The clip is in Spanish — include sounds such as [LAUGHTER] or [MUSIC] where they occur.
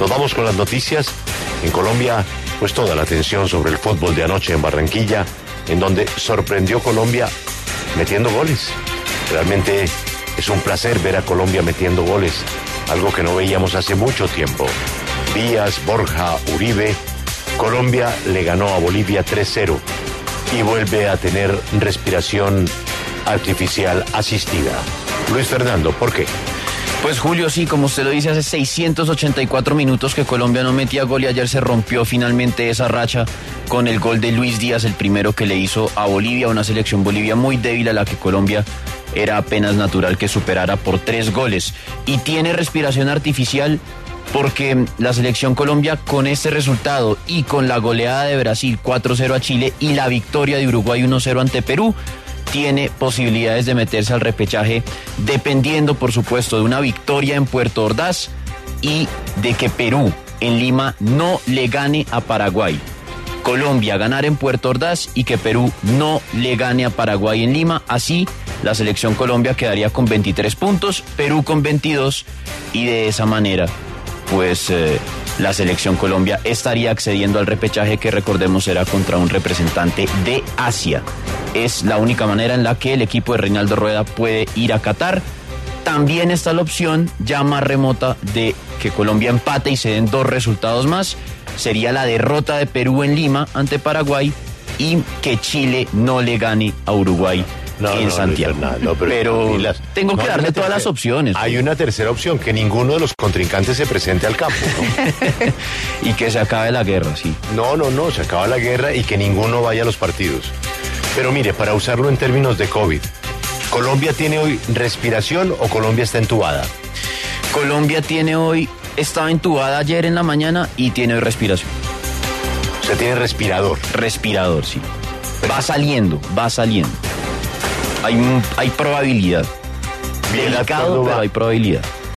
Nos vamos con las noticias. En Colombia, pues toda la atención sobre el fútbol de anoche en Barranquilla, en donde sorprendió Colombia metiendo goles. Realmente es un placer ver a Colombia metiendo goles, algo que no veíamos hace mucho tiempo. Díaz, Borja, Uribe, Colombia le ganó a Bolivia 3-0 y vuelve a tener respiración artificial asistida. Luis Fernando, ¿por qué? Pues Julio, sí, como usted lo dice, hace 684 minutos que Colombia no metía gol y ayer se rompió finalmente esa racha con el gol de Luis Díaz, el primero que le hizo a Bolivia, una selección Bolivia muy débil a la que Colombia era apenas natural que superara por tres goles. Y tiene respiración artificial porque la selección Colombia con este resultado y con la goleada de Brasil 4-0 a Chile y la victoria de Uruguay 1-0 ante Perú, tiene posibilidades de meterse al repechaje, dependiendo, por supuesto, de una victoria en Puerto Ordaz y de que Perú en Lima no le gane a Paraguay. Colombia ganar en Puerto Ordaz y que Perú no le gane a Paraguay en Lima. Así, la selección Colombia quedaría con 23 puntos, Perú con 22 y de esa manera, pues eh, la selección Colombia estaría accediendo al repechaje que recordemos será contra un representante de Asia. Es la única manera en la que el equipo de Reinaldo Rueda puede ir a Qatar. También está la opción ya más remota de que Colombia empate y se den dos resultados más. Sería la derrota de Perú en Lima ante Paraguay y que Chile no le gane a Uruguay No, en no, Santiago. Fernando, pero tengo que darle todas las opciones. Hay una tercera opción, que ninguno de los contrincantes se presente al campo. [LAUGHS] y que se acabe la guerra, sí. No, no, no, se acaba la guerra y que ninguno vaya a los partidos. Pero mire, para usarlo en términos de COVID, ¿Colombia tiene hoy respiración o Colombia está entubada? Colombia tiene hoy, estaba entubada ayer en la mañana y tiene hoy respiración. O sea, tiene respirador. Respirador, sí. Va saliendo, va saliendo. Hay, hay probabilidad. Bien, Delicado, pero hay probabilidad.